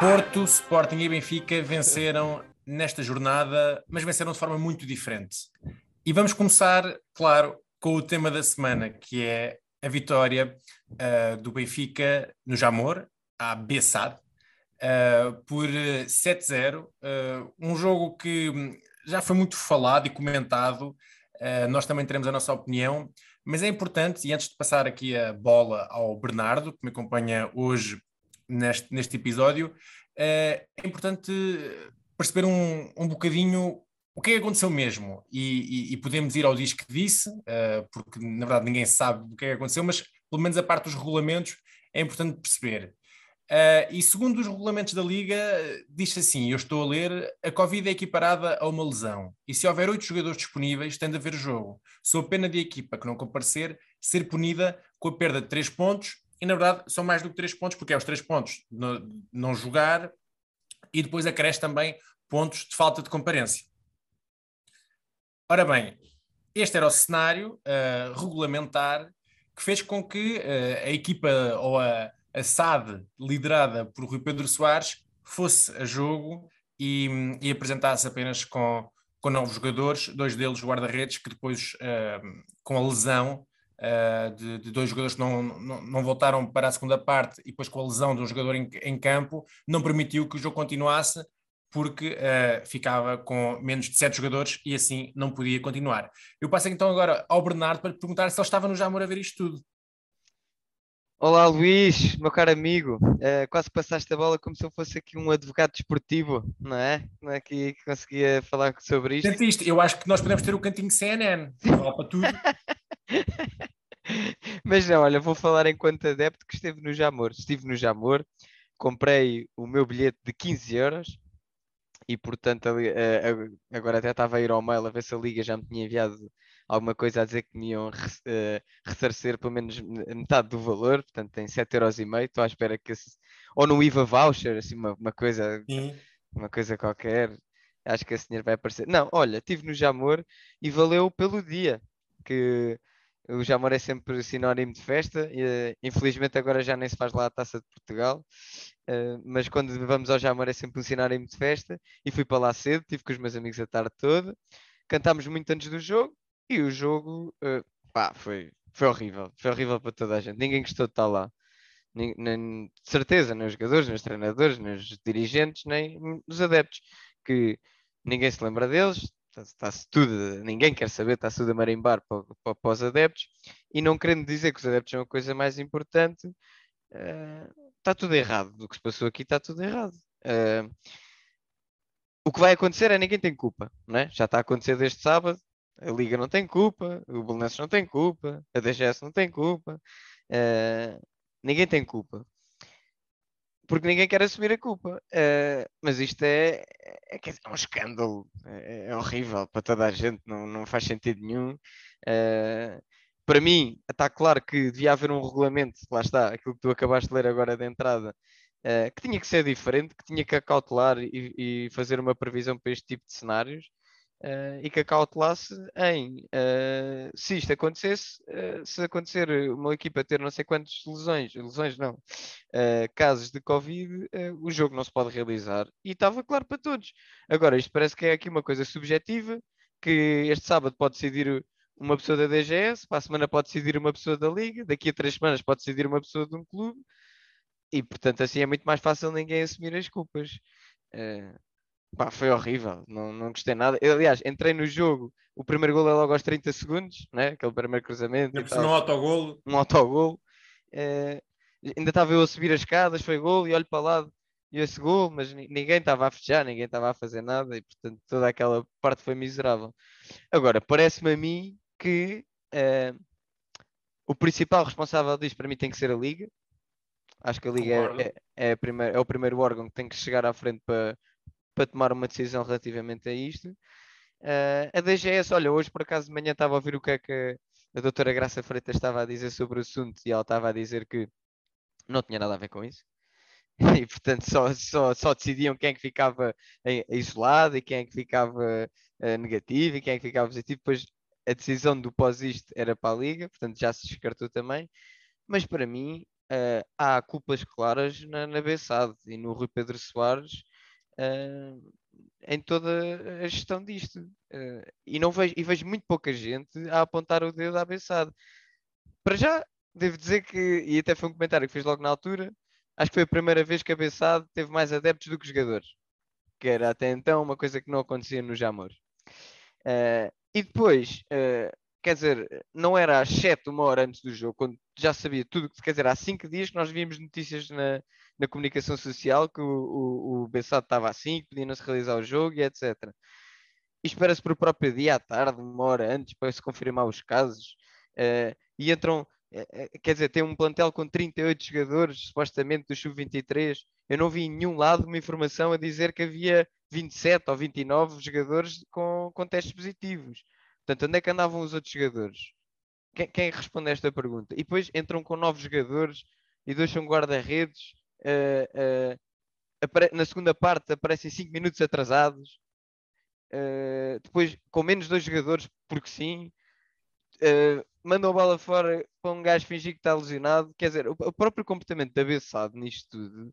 Porto, Sporting e Benfica venceram nesta jornada, mas venceram de forma muito diferente. E vamos começar, claro, com o tema da semana, que é a vitória uh, do Benfica no Jamor, à Bessade, uh, por 7-0. Uh, um jogo que já foi muito falado e comentado. nós também teremos a nossa opinião, mas é importante, e antes de passar aqui a bola ao Bernardo, que me acompanha hoje neste, neste episódio, é importante perceber um, um bocadinho o que é que aconteceu mesmo? E, e, e podemos ir ao disco que disse, uh, porque na verdade ninguém sabe o que é que aconteceu, mas pelo menos a parte dos regulamentos é importante perceber. Uh, e segundo os regulamentos da Liga, diz assim: eu estou a ler, a Covid é equiparada a uma lesão. E se houver oito jogadores disponíveis, tem de haver jogo. Sou a pena de equipa que não comparecer ser punida com a perda de três pontos. E na verdade são mais do que três pontos, porque é os três pontos de não jogar e depois acresce também pontos de falta de comparência. Ora bem, este era o cenário uh, regulamentar que fez com que uh, a equipa ou a, a SAD, liderada por Rui Pedro Soares, fosse a jogo e, e apresentasse apenas com, com novos jogadores, dois deles guarda-redes, que depois, uh, com a lesão de, de, dois jogadores que não, não, não, voltaram para a segunda parte e depois com a lesão de um jogador em, em campo, não permitiu que o jogo continuasse porque uh, ficava com menos de sete jogadores e assim não podia continuar. Eu passo então agora ao Bernardo para lhe perguntar se ele estava no Jamor a ver isto tudo. Olá Luís, meu caro amigo, uh, quase passaste a bola como se eu fosse aqui um advogado desportivo, não é? Não é que, conseguia falar sobre isto. Sentiste? Eu acho que nós podemos ter o cantinho CNN, para tudo. Mas não, olha, vou falar enquanto adepto que esteve no Jamor. Estive no Jamor, comprei o meu bilhete de 15 euros, e portanto agora até estava a ir ao mail a ver se a Liga já me tinha enviado alguma coisa a dizer que me iam eh, ressarcer pelo menos metade do valor, portanto tem 7,5€, estou à espera que esse... ou no IVA voucher, assim uma, uma coisa Sim. uma coisa qualquer, acho que esse dinheiro vai aparecer. Não, olha, estive no Jamor e valeu pelo dia, que o Jamor é sempre sinónimo de festa, e, eh, infelizmente agora já nem se faz lá a Taça de Portugal, uh, mas quando vamos ao Jamor é sempre um sinónimo de festa, e fui para lá cedo, estive com os meus amigos a tarde toda, cantámos muito antes do jogo, e o jogo, uh, pá, foi, foi horrível, foi horrível para toda a gente, ninguém gostou de estar lá. Nem, nem, de certeza, nem os jogadores, nem os treinadores, nem os dirigentes, nem os adeptos, que ninguém se lembra deles, está-se tudo, ninguém quer saber, está-se tudo a marimbar para, para, para, os adeptos, e não querendo dizer que os adeptos são a coisa mais importante, uh, está tudo errado. Do que se passou aqui está tudo errado. Uh, o que vai acontecer é ninguém tem culpa, não é? já está a acontecer desde sábado. A Liga não tem culpa, o Belenenses não tem culpa, a DGS não tem culpa, uh, ninguém tem culpa porque ninguém quer assumir a culpa. Uh, mas isto é, é, é, um escândalo, é, é, horrível para toda a gente, não, não faz sentido nenhum. Uh, para mim, está claro que devia haver um regulamento, lá está, aquilo que tu acabaste de ler agora de entrada, uh, que tinha que ser diferente, que tinha que acautelar e, e fazer uma previsão para este tipo de cenários uh, e que acautelasse em uh, se isto acontecesse, uh, se acontecer uma equipa ter não sei quantas lesões, lesões não, casos de Covid, o jogo não se pode realizar. E estava claro para todos. Agora, isto parece que é aqui uma coisa subjetiva, que este sábado pode decidir uma pessoa da DGS, para a semana pode decidir uma pessoa da Liga, daqui a três semanas pode decidir uma pessoa de um clube, e portanto assim é muito mais fácil ninguém assumir as culpas. Uh, Pá, foi horrível, não, não gostei nada. Eu, aliás, entrei no jogo, o primeiro gol é logo aos 30 segundos, né? aquele primeiro cruzamento. um autogolo. Um autogolo. É, ainda estava eu a subir as escadas, foi gol, e olho para lá e esse gol, mas ninguém estava a fechar, ninguém estava a fazer nada, e portanto toda aquela parte foi miserável. Agora, parece-me a mim que é, o principal responsável disto para mim tem que ser a Liga. Acho que a Liga é, é, é, primeira, é o primeiro órgão que tem que chegar à frente para para tomar uma decisão relativamente a isto. Uh, a DGS, olha, hoje por acaso de manhã estava a ouvir o que é que a doutora Graça Freitas estava a dizer sobre o assunto e ela estava a dizer que não tinha nada a ver com isso. E portanto só, só, só decidiam quem é que ficava isolado e quem é que ficava uh, negativo e quem é que ficava positivo. Depois a decisão do pós isto era para a Liga, portanto já se descartou também. Mas para mim uh, há culpas claras na, na Bessade e no Rui Pedro Soares uh, em toda a gestão disto. Uh, e, não vejo, e vejo muito pouca gente a apontar o dedo à Bessade. Para já, devo dizer que, e até foi um comentário que fiz logo na altura, acho que foi a primeira vez que a Bessade teve mais adeptos do que jogadores. Que era até então uma coisa que não acontecia no Jamor. Uh, e depois, uh, quer dizer, não era às 7, uma hora antes do jogo, quando já sabia tudo, quer dizer, há 5 dias que nós víamos notícias na, na comunicação social que o, o, o Bessado estava assim, que podia não se realizar o jogo e etc. E espera-se para o próprio dia à tarde, uma hora antes, para se confirmar os casos. Uh, e entram, uh, quer dizer, tem um plantel com 38 jogadores, supostamente do Sub-23. Eu não vi em nenhum lado uma informação a dizer que havia 27 ou 29 jogadores com, com testes positivos. Portanto, onde é que andavam os outros jogadores? Quem, quem responde a esta pergunta? E depois entram com novos jogadores e deixam guarda-redes. Na segunda parte aparecem 5 minutos atrasados. Depois com menos dois jogadores, porque sim. mandam a bola fora para um gajo fingir que está lesionado. Quer dizer, o, próprio comportamento da Bessade nisto tudo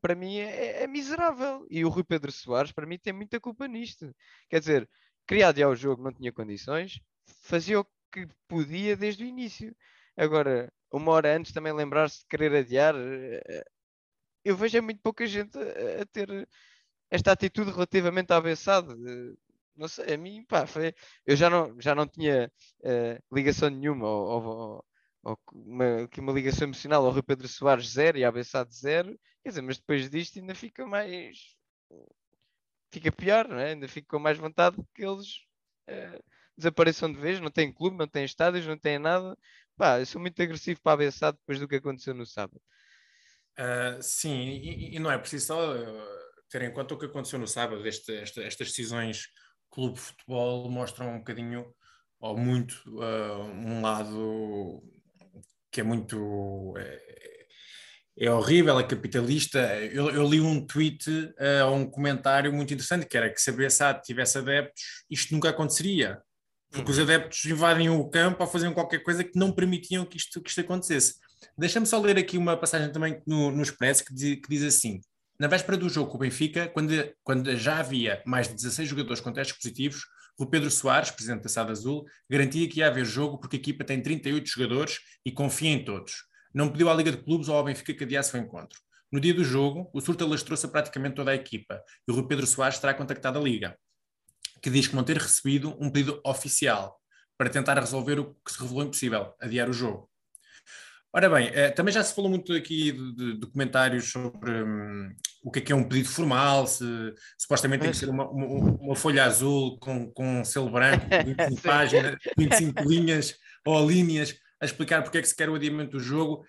para mim é, é, miserável. E o Rui Pedro Soares, para mim, tem muita culpa nisto. Quer dizer, queria adiar o jogo, não tinha condições, fazia o que podia desde o início. Agora, uma hora antes também lembrar-se de querer adiar, eh, eu vejo é muito pouca gente a, a ter esta atitude relativamente à. Não sei, a mim, pá, foi, eu já não, já não tinha uh, ligação nenhuma, ou, ou uma, uma ligação emocional ao Rui Pedro Soares zero e à zero, quer dizer, mas depois disto ainda fica mais fica pior, não é? ainda fico com mais vontade que eles uh, desapareçam de vez, não têm clube, não têm estádios, não têm nada. Pá, eu sou muito agressivo para a depois do que aconteceu no sábado. Uh, sim, e, e, não é preciso só uh, ter em conta o que aconteceu no sábado. Este, esta, estas decisões clube de futebol mostram um bocadinho, ou muito, uh, um lado que é muito. É, é horrível, é capitalista. Eu, eu li um tweet uh, ou um comentário muito interessante que era que se a BSA tivesse adeptos, isto nunca aconteceria. Porque os uhum. adeptos invadem o campo ou faziam qualquer coisa que não permitiam que isto, que isto acontecesse. Deixa-me só ler aqui uma passagem também no, no Expresso que diz, que diz assim: Na véspera do jogo com o Benfica, quando, quando já havia mais de 16 jogadores com testes positivos, o Pedro Soares, presidente da SAD Azul, garantia que ia haver jogo porque a equipa tem 38 jogadores e confia em todos não pediu à Liga de Clubes ou ao Benfica que adiasse o encontro. No dia do jogo, o surto alastrou-se a praticamente toda a equipa e o Rui Pedro Soares terá contactado a Liga, que diz que não ter recebido um pedido oficial para tentar resolver o que se revelou impossível, adiar o jogo. Ora bem, eh, também já se falou muito aqui de, documentários sobre um, o que é, que é um pedido formal, se supostamente tem que ser uma, uma, uma folha azul com, com um selo branco, 25 páginas, 25 linhas ou linhas a explicar porque é que se quer o adiamento do jogo.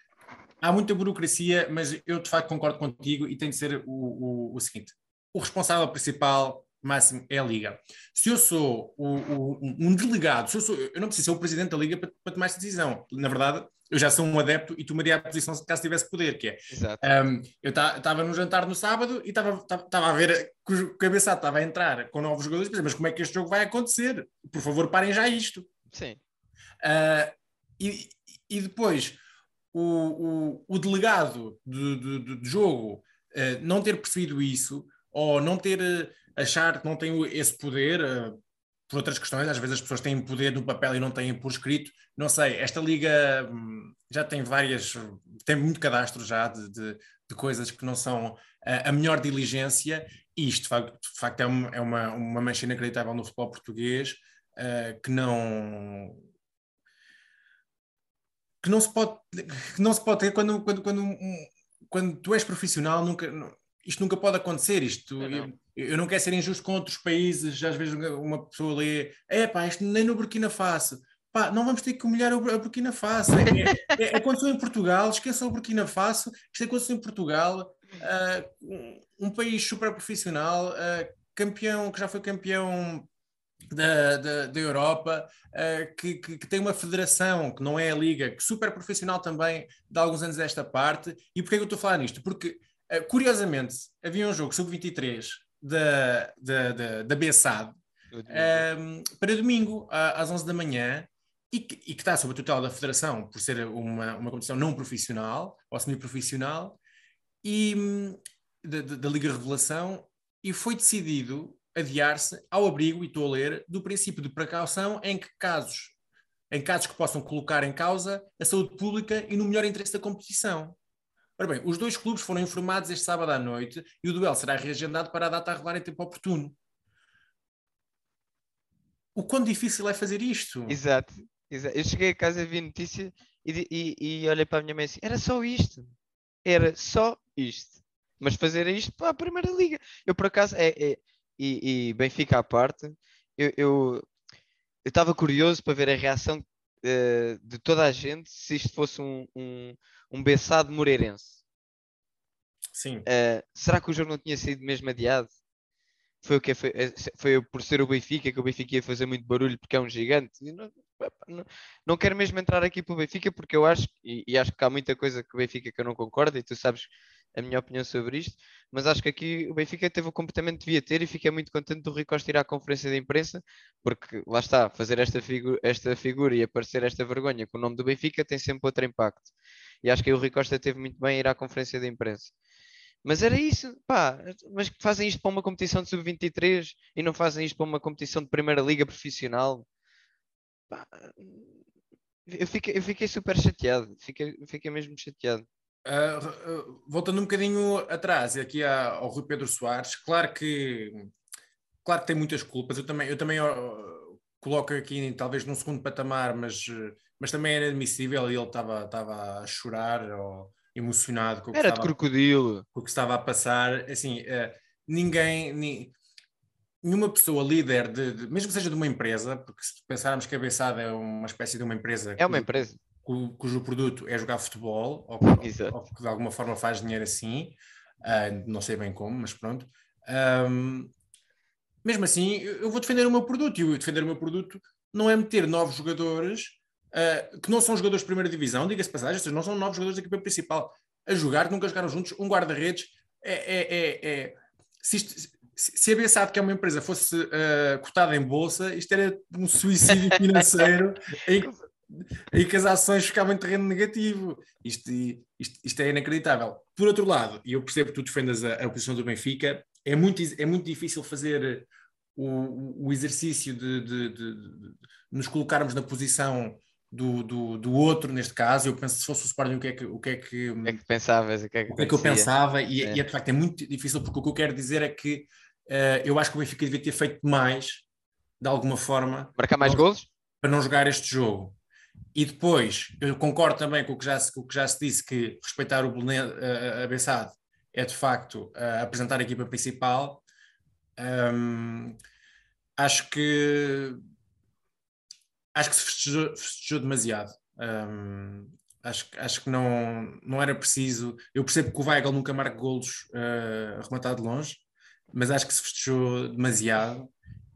Há muita burocracia, mas eu de facto concordo contigo e tem de ser o, o, o seguinte: o responsável principal máximo é a Liga. Se eu sou o, o, um delegado, se eu, sou, eu não preciso ser o presidente da Liga para, para, tomar esta decisão. Na verdade, eu já sou um adepto e tomaria a posição caso tivesse poder, que é. Um, eu estava no jantar no sábado e estava a ver que o cabeçado estava a entrar com novos jogadores, mas como é que este jogo vai acontecer? Por favor, parem já isto. Sim. Uh, e, e depois o, o, o delegado de, de, de jogo uh, não ter percebido isso ou não ter uh, achar que não tem esse poder uh, por outras questões, às vezes as pessoas têm poder no papel e não têm por escrito. Não sei, esta liga hum, já tem várias, tem muito cadastro já de, de, de coisas que não são a melhor diligência, e isto de facto, é, uma, é uma, uma mancha inacreditável no futebol português que não que não se pode, que não se pode ter quando, quando, quando, quando tu és profissional, nunca, isto nunca pode acontecer. Isto, é, eu, eu, não quero ser injusto com outros países, às vezes uma pessoa lê, é pá, isto nem no Burkina Faso. Pá, não vamos ter que humilhar a Burkina Faso. É, é, é aconteceu em Portugal, esqueçam o Burkina Faso, isto aconteceu em Portugal, uh, um, um país super profissional uh, campeão, que já foi campeão da, da, da Europa, uh, que, que, que, tem uma federação, que não é a Liga, que super profissional também, de alguns anos desta parte. E porquê que eu estou a falar nisto? Porque, uh, curiosamente, havia um jogo sub-23 da, da, da, da BSAD um, para domingo, às 11 da manhã, e que, e que, está sob a tutela da Federação, por ser uma, uma competição não profissional, ou semi-profissional, e da Liga Revelação, e foi decidido adiar-se ao abrigo, e estou a ler, do princípio de precaução em que casos, em casos que possam colocar em causa a saúde pública e no melhor interesse da competição. Ora bem, os dois clubes foram informados este sábado à noite e o duelo será reagendado para a data a revelar em tempo oportuno. O quão difícil é fazer isto? Exato. exato. Eu cheguei a casa, vi notícia e, e, e olhei para a minha mãe assim: era só isto. Era só isto. Mas fazer isto para a Primeira Liga. Eu, por acaso, é, é e, e Benfica à parte, eu estava curioso para ver a reação uh, de toda a gente se isto fosse um, um, um Bessado Moreirense. Sim. Uh, será que o jogo não tinha sido mesmo adiado? Foi o que foi, eh, foi por ser o Benfica que o Benfica ia fazer muito barulho porque é um gigante. Não, não, não, quero mesmo entrar aqui para o Benfica porque eu acho, e, e, acho que há muita coisa que o Benfica que eu não concordo, e tu sabes a minha opinião sobre isto, mas acho que aqui o Benfica teve o comportamento que devia ter e fiquei muito contente do Rui Costa ir à conferência de imprensa, porque lá está, fazer esta, figu esta figura e aparecer esta vergonha com o nome do Benfica tem sempre outro impacto. E acho que o Rui Costa teve muito bem ir à conferência de imprensa. Mas era isso, pá, mas fazem isto para uma competição de sub-23 e não fazem isto para uma competição de primeira liga profissional. Pá, eu, fiquei, eu fiquei super chateado, fiquei, fiquei mesmo chateado. Uh, voltando um bocadinho atrás, aqui ao Rui Pedro Soares, claro que, claro que tem muitas culpas, eu também, eu também coloco aqui talvez num segundo patamar, mas, mas também era admissível e ele estava, estava a chorar ou emocionado com o que, era estava, de crocodilo. Com o que estava a passar, assim, uh, ninguém, ni, nenhuma pessoa líder, de, de, mesmo que seja de uma empresa, porque se pensarmos que a Bessada é uma espécie de uma empresa... É uma empresa cujo produto é jogar futebol, ou, ou, que de alguma forma faz dinheiro assim, uh, não sei bem como, mas pronto. Um, mesmo assim, eu vou defender o meu produto, e eu defender o meu produto não é meter novos jogadores uh, que não são jogadores de primeira divisão, diga-se passagem, não são novos jogadores da equipa principal, a jogar, nunca jogaram juntos, um guarda-redes, é, é, é, é se, isto, se a BSAD, que é uma empresa, fosse uh, cotada em bolsa, isto era um suicídio financeiro em aí que as ações ficavam em terreno negativo. Isto, isto, isto é inacreditável. Por outro lado, e eu percebo que tu defendas a, a posição do Benfica, é muito, é muito difícil fazer o, o exercício de, de, de, de, nos colocarmos na posição do, do, do, outro, neste caso. Eu penso, se fosse o Sporting, o que é que. O que é que, o que, é que pensavas? O que é que, o que, é que eu pensava? E é. e é, de facto é muito difícil, porque o que eu quero dizer é que uh, eu acho que o Benfica devia ter feito mais, de alguma forma. Marcar mais gols? Para não jogar este jogo. E depois, eu concordo também com o que já, com o que já se disse, que respeitar o a, a Bessade é de facto uh, apresentar a equipa principal. Um, acho que acho que se festejou, festejou demasiado. Um, acho, acho que não, não era preciso. Eu percebo que o Weigl nunca marca golos uh, arrematado de longe, mas acho que se festejou demasiado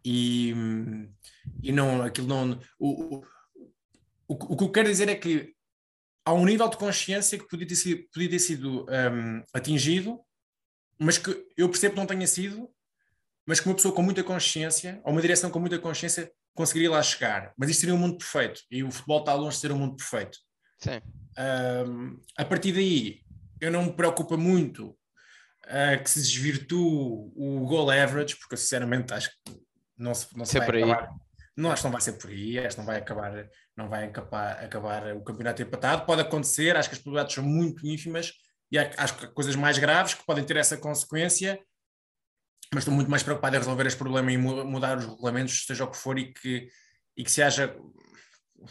e, e não, aquilo não. O, o, o que eu quero dizer é que há um nível de consciência que podia ter sido, podia ter sido um, atingido, mas que eu percebo que não tenha sido, mas que uma pessoa com muita consciência, ou uma direção com muita consciência, conseguiria lá chegar. Mas isto seria um mundo perfeito, e o futebol está longe de ser um mundo perfeito. Sim. Um, a partir daí, eu não me preocupa muito uh, que se desvirtue o goal average, porque eu sinceramente acho que não se, não se vai acabar. Aí. Não, acho que não vai ser por aí, acho que não vai acabar, não vai acabar, acabar o campeonato empatado. Pode acontecer, acho que as probabilidades são muito ínfimas e acho que há coisas mais graves que podem ter essa consequência, mas estou muito mais preocupado em resolver este problema e mudar os regulamentos, seja o que for, e que, e que se haja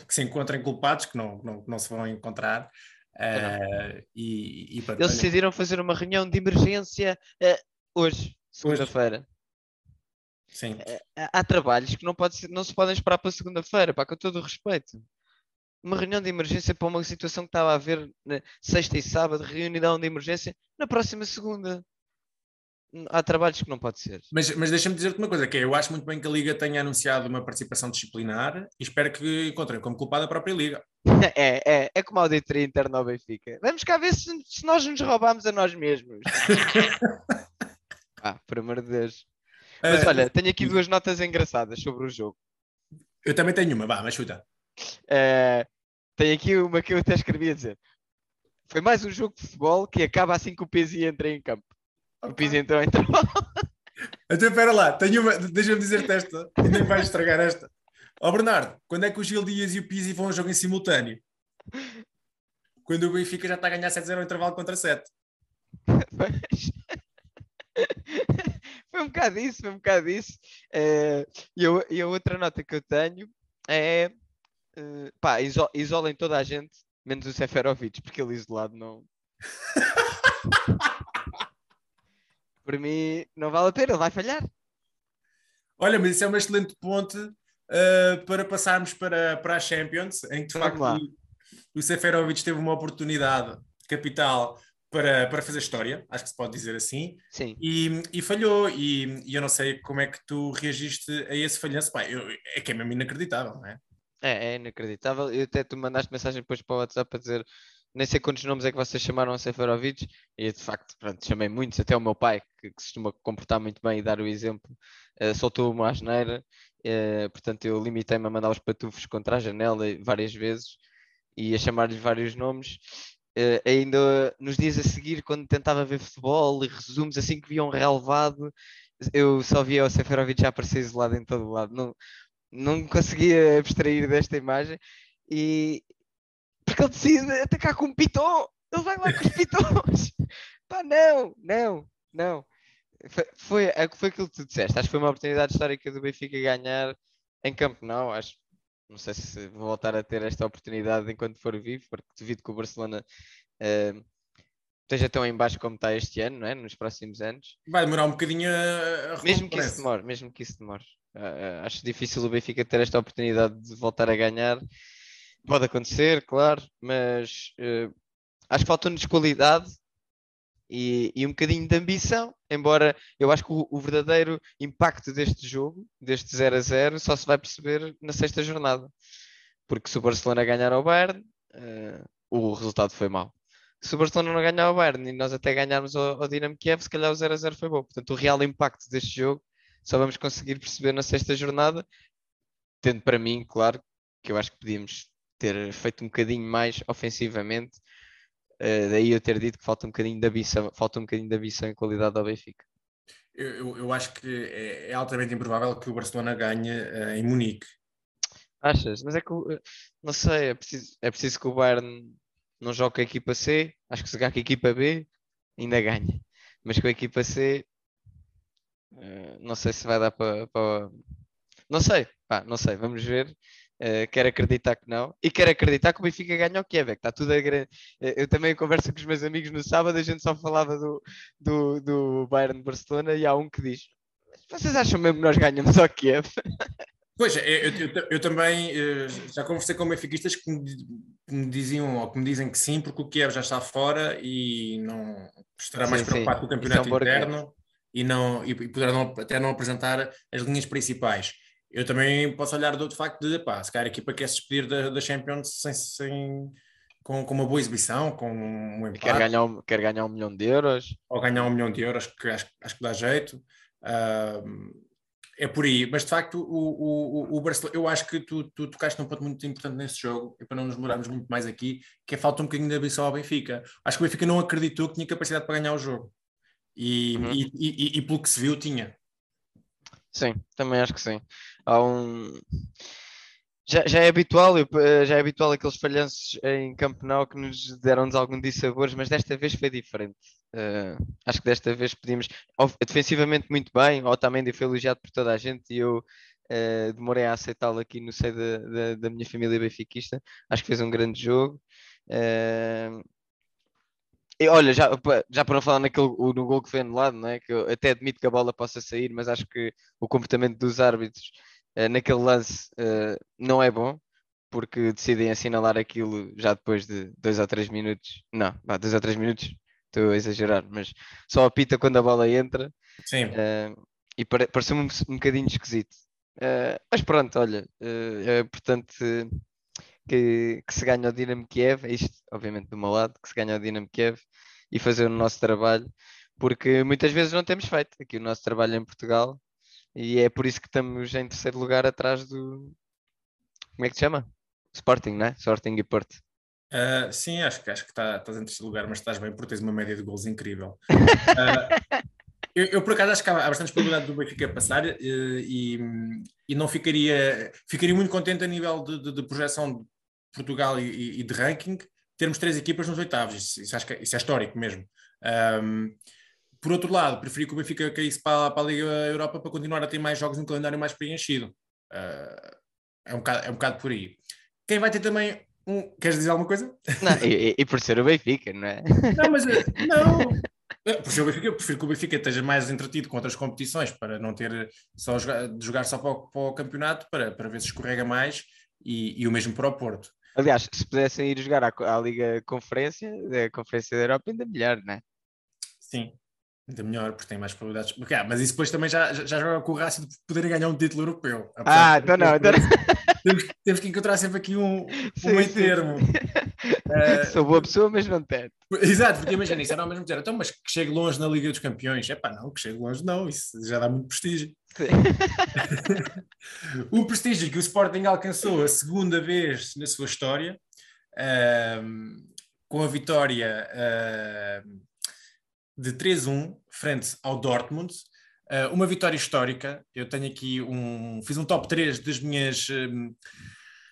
que se encontrem culpados, que não, não, não se vão encontrar. Uh, e, e, Eles decidiram fazer uma reunião de emergência uh, hoje, segunda-feira. Sim. Eh, há trabalhos que não, pode não se podem esperar para segunda-feira, com todo o respeito. Uma reunião de emergência para uma situação que estava a haver na sexta e sábado, reunião de emergência na próxima segunda. Há trabalhos que não pode ser. Mas, mas deixa-me dizer-te uma coisa, que é, eu acho muito bem que a Liga tenha anunciado uma participação disciplinar e espero que encontrem como culpada a própria Liga. É, é, é como a auditoria interna ao Benfica. Vamos cá ver se, se nós nos roubamos a nós mesmos. ah, por amor de Deus. Mas Ah, olha, tenho aqui duas notas engraçadas sobre o jogo. Eu também tenho uma, vá, mas chuta. Eh, tenho aqui uma que eu até escrevi a dizer. Foi mais um jogo de futebol que acaba assim que o Pizzi entra em campo. O Pizzi entrou em intervalo. Então, espera lá, tenho uma, deixa-me dizer-te esta, e nem vais estragar esta. Ó Bernardo, quando é que o Gil Dias e o Pizzi vão a jogo em simultâneo? Quando o Benfica já está a ganhar 7-0 ao intervalo contra 7. Mas- foi um bocado isso, foi um bocado isso. Eh, e, a, e a outra nota que eu tenho é eh, pá, iso- isolem toda a gente, menos o Seferovic, porque ele isolado não. Por mim, não vale a pena, ele vai falhar. Olha, mas isso é uma excelente ponte uh, para passarmos para, para a Champions, em que de Vamos facto o, o Seferovic teve uma oportunidade capital para, para fazer história, acho que se pode dizer assim, Sim. e, e falhou. E, e eu não sei como é que tu reagiste a esse falhanço. Pá, eu- é que é mesmo inacreditável, não é? É, é inacreditável. Eu até tu mandaste mensagem depois para o WhatsApp a dizer nem sei quantos nomes é que vocês chamaram a Seferovic e de facto, pronto, chamei muitos, até o meu pai, que, que costuma comportar muito bem e dar o exemplo, eh, soltou uma asneira, eh, portanto eu limitei-me a mandar os patufos contra a janela várias vezes e a chamar-lhes vários nomes. Eh, ainda nos dias a seguir, quando tentava ver futebol e resumos assim que via um relevado, eu só via o Seferovic já aparecer isolado em todo o lado. Não, não conseguia abstrair desta imagem e porque ele decide atacar com um pitão, ele vai lá com os pitons. Pá, não, não, não. Foi, foi, é- foi aquilo que tu disseste. Acho que foi uma oportunidade histórica do Benfica ganhar em campo, não. Acho, não sei se vou voltar a ter esta oportunidade enquanto for vivo, porque duvido que o Barcelona eh, esteja tão em baixo como está este ano, não é? Nos próximos anos. Vai demorar um bocadinho a, a Mesmo que isso demore, mesmo que isso demore. Ah, ah, acho difícil o Benfica ter esta oportunidade de voltar a ganhar. Pode acontecer, claro, mas eh, acho que faltou-nos qualidade e, e um bocadinho de ambição, embora eu acho que o, o verdadeiro impacto deste jogo, deste 0 a 0, só se vai perceber na sexta jornada. Porque se o Barcelona ganhar ao Bayern, eh, o resultado foi mau. Se o Barcelona não ganhar ao Bayern e nós até ganharmos ao, ao Dinamo Kiev, se calhar o 0 a 0 foi bom. Portanto, o real impacto deste jogo só vamos conseguir perceber na sexta jornada, tendo para mim, claro, que eu acho que podíamos ter feito um bocadinho mais ofensivamente. eh, daí eu ter dito que falta um bocadinho de ambição, falta um bocadinho de ambição e qualidade ao Benfica. Eu, eu- acho que é, é altamente improvável que o Barcelona ganhe eh, em Munique. Achas? Mas é que eh, não sei, é preciso, é preciso que o Bayern não jogue com a equipa C. Acho que se jogar com a equipa B ainda ganha. Mas com a equipa C eh, não sei se vai dar para. para- Não sei, pá, não sei, vamos ver. Eh, quero acreditar que não. E quero acreditar que o Benfica ganha o Kiev, é que está tudo a gra- Eh, Eu também converso com os meus amigos no sábado, a gente só falava do, do, do Bayern de Barcelona e há um que diz: Vocês acham mesmo que nós ganhamos ao Kiev? Pois, eu, eu- eu- eu também eh, já conversei com benfiquistas que me, que me diziam ou que me dizem que sim, porque o Kiev já está fora e não estará mais Sim, sim. preocupado com o é campeonato interno e, não, e, e poderá não- até não apresentar as linhas principais. Eu também posso olhar do outro facto de, pá, se calhar a equipa quer se despedir da, da Champions sem, sem- com, com uma boa exibição, com um Quer empate, ganhar, um, quer ganhar um milhão de euros? ou ganhar um milhão de euros, que acho, acho que dá jeito. Ah, é por aí, mas de facto o, o, o Barcelona, eu acho que tu, tu tocaste num ponto muito importante nesse jogo, e para não nos demorarmos muito mais aqui, que é falta um bocadinho de ambição ao Benfica. Acho que o Benfica não acreditou que tinha capacidade para ganhar o jogo. E, Uhum. e, e, e pelo que se viu, tinha. Sim, também acho que sim. Há um. Já, já é habitual, eh, já é habitual aqueles falhanços em Camp Nou que nos deram-nos algum dissabores, mas desta vez foi diferente. Eh, acho que desta vez pedimos defensivamente muito bem, Otamendi foi elogiado por toda a gente e eu eh, demorei a aceitá-lo aqui no seio da, da, da minha família benfiquista. Acho que fez um grande jogo. Eh, e olha, já, já para não falar naquele, no gol que foi anulado, não é? que eu até admito que a bola possa sair, mas acho que o comportamento dos árbitros naquele lance eh, não é bom, porque decidem assinalar aquilo já depois de dois ou três minutos. Não, vá, dois ou três minutos estou a exagerar, mas só apita quando a bola entra Sim. eh, e pare- pareceu-me um, um bocadinho esquisito. Eh, mas pronto, olha, eh, é importante que, que se ganhe o Dinamo Kiev, é isto obviamente do meu lado, que se ganhe o Dinamo Kiev e fazer o nosso trabalho, porque muitas vezes não temos feito aqui o nosso trabalho em Portugal e é por isso que estamos em terceiro lugar atrás do. Como é que se chama? Sporting, não é? Sporting e Porto. Ah, sim, acho que, acho que tá- estás em terceiro lugar, mas estás bem porque tens uma média de gols incrível. Ah, eu, eu, por acaso, acho que há, há bastante probabilidade do Benfica passar eh, e, e não ficaria, ficaria muito contente a nível de, de- de projeção de Portugal e- e, de ranking termos três equipas nos oitavos. Isso, isso acho que é- isso é histórico mesmo. Ahm, por outro lado, preferi que o Benfica caísse para, para a Liga Europa para continuar a ter mais jogos no calendário mais preenchido. Ah, é, um bocado, é um bocado por aí. Quem vai ter também um. Queres dizer alguma coisa? Não, e, e- por ser o Benfica, não é? Não, mas eh, não. Eh, Por ser o Benfica, eu prefiro que o Benfica esteja mais entretido com outras competições para não ter só jogar, de jogar só para o, para o campeonato para, para ver se escorrega mais e, e o mesmo para o Porto. Aliás, se pudessem ir jogar à, à Liga Conferência, a Conferência da Europa, ainda melhor, não é? Sim, ainda melhor, porque tem mais probabilidades. Porque, ah, mas isso depois também já, já, já joga com o Rácio de poderem ganhar um título europeu. Ah, Apesar de- então não, então temos, temos que encontrar sempre aqui um, um meio sim. termo. Eh, Sou boa pessoa, mas não tenho. Exato, porque imagina, isso era ao mesmo dizer, então, mas que chegue longe na Liga dos Campeões. É pá, não, que chegue longe não, isso já dá muito prestígio. o prestígio que o Sporting alcançou a segunda vez na sua história, ahm, com a vitória ahm, de 3-1 frente ao Dortmund. Ah, uma vitória histórica. Eu tenho aqui um. Fiz um top 3 das minhas. ahm,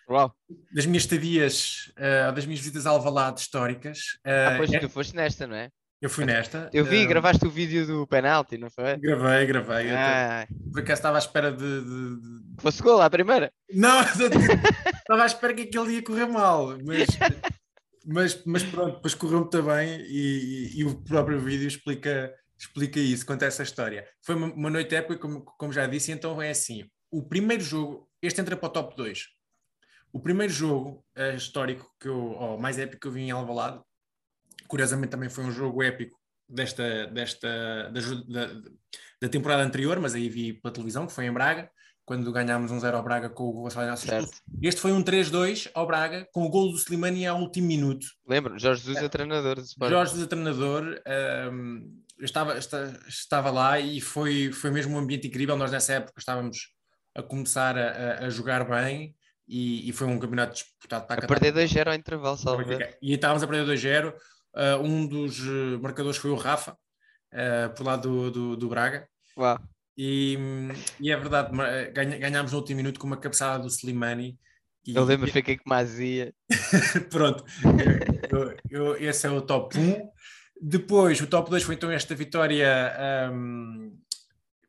Uau. das minhas estadias, ah, das minhas visitas a Alvalade históricas. Ah, Ah, pois é- tu foste nesta, não é? eu fui nesta. Eu vi, ah, gravaste o vídeo do penalti, não foi? Gravei, gravei. Ah, te- por acaso estava à espera de. de- de- fosse gol à primeira. Não, estava à espera que aquele ia correr mal, mas, mas, mas pronto, depois correu muito bem e, e- e o próprio vídeo explica, explica isso, conta essa história. Foi uma, uma noite épica, como, como já disse, então é assim: o primeiro jogo, este entra para o top 2. O primeiro jogo eh, histórico que eu, ou mais épico que eu vi em Alvalade, curiosamente também foi um jogo épico desta, desta da, da, da temporada anterior, mas aí vi pela televisão, que foi em Braga, quando ganhámos um 0 ao Braga com o Gonçalo Certo. Este foi um 3-2 ao Braga, com o gol do Slimani ao último minuto. Lembro, Jorge Jesus é treinador do Sporting. Jorge, o treinador, hum, eu estava, esta- estava lá e foi, foi mesmo um ambiente incrível. Nós, nessa época, estávamos a começar a, a- a jogar bem e, e foi um campeonato disputado para A perder 2-0 ao intervalo, salvo erro. E estávamos a perder 2-0. Uh, um dos uh, marcadores foi o Rafa, uh, por lá do, do, do Braga. Uau. E, e é verdade, ganha- ganhámos no último minuto com uma cabeçada do Slimani. E, Eu lembro, fiquei com uma azia. Pronto, eu- eu- esse é o top 1. Depois, o top 2 foi então esta vitória hum,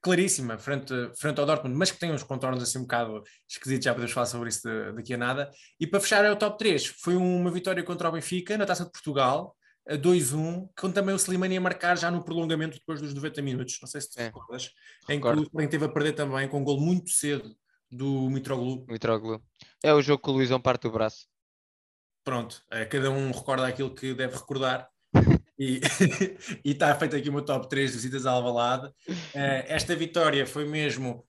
claríssima frente, frente ao Dortmund, mas que tem uns contornos assim um bocado esquisitos, já podemos falar sobre isso daqui a nada. E para fechar é o top 3, foi uma vitória contra o Benfica na Taça de Portugal, a 2-1, com também o Slimani a marcar já no prolongamento depois dos 90 minutos, não sei se te É. recordas, em que o Sporting teve a perder também com um gol muito cedo do Mitroglou. Mitroglou. É o jogo que o Luizão parte o braço. pronto, eh, cada um recorda aquilo que deve recordar. E está feito aqui o meu top 3 de visitas a Alvalade. Eh, esta vitória foi mesmo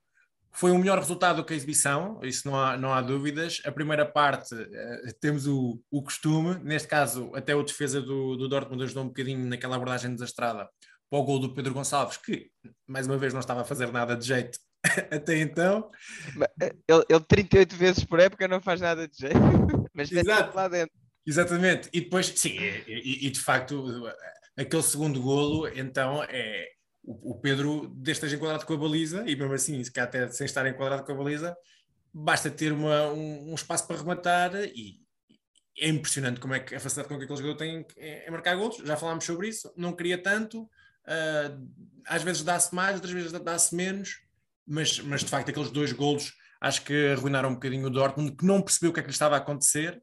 foi um melhor resultado do que a exibição, isso não há, não há dúvidas. A primeira parte eh, temos o, o costume, neste caso até o defesa do, do Dortmund ajudou um bocadinho naquela abordagem desastrada para o gol do Pedro Gonçalves, que mais uma vez não estava a fazer nada de jeito até então. Eh, Ele, ele 38 vezes por época não faz nada de jeito. Mas mete Exato. lá dentro. Exatamente, e depois, sim, e, e- e de facto, aquele segundo golo, então é o, Pedro, desde esteja enquadrado com a baliza, e mesmo assim, se cá até sem estar enquadrado com a baliza, basta ter uma, um, um espaço para rematar e é impressionante como é que a facilidade com que aquele jogador tem em marcar golos. Já falámos sobre isso, não queria tanto, ah, às vezes dá-se mais, outras vezes dá-se menos, mas, mas de facto aqueles dois golos acho que arruinaram um bocadinho o Dortmund, que não percebeu o que é que lhe estava a acontecer,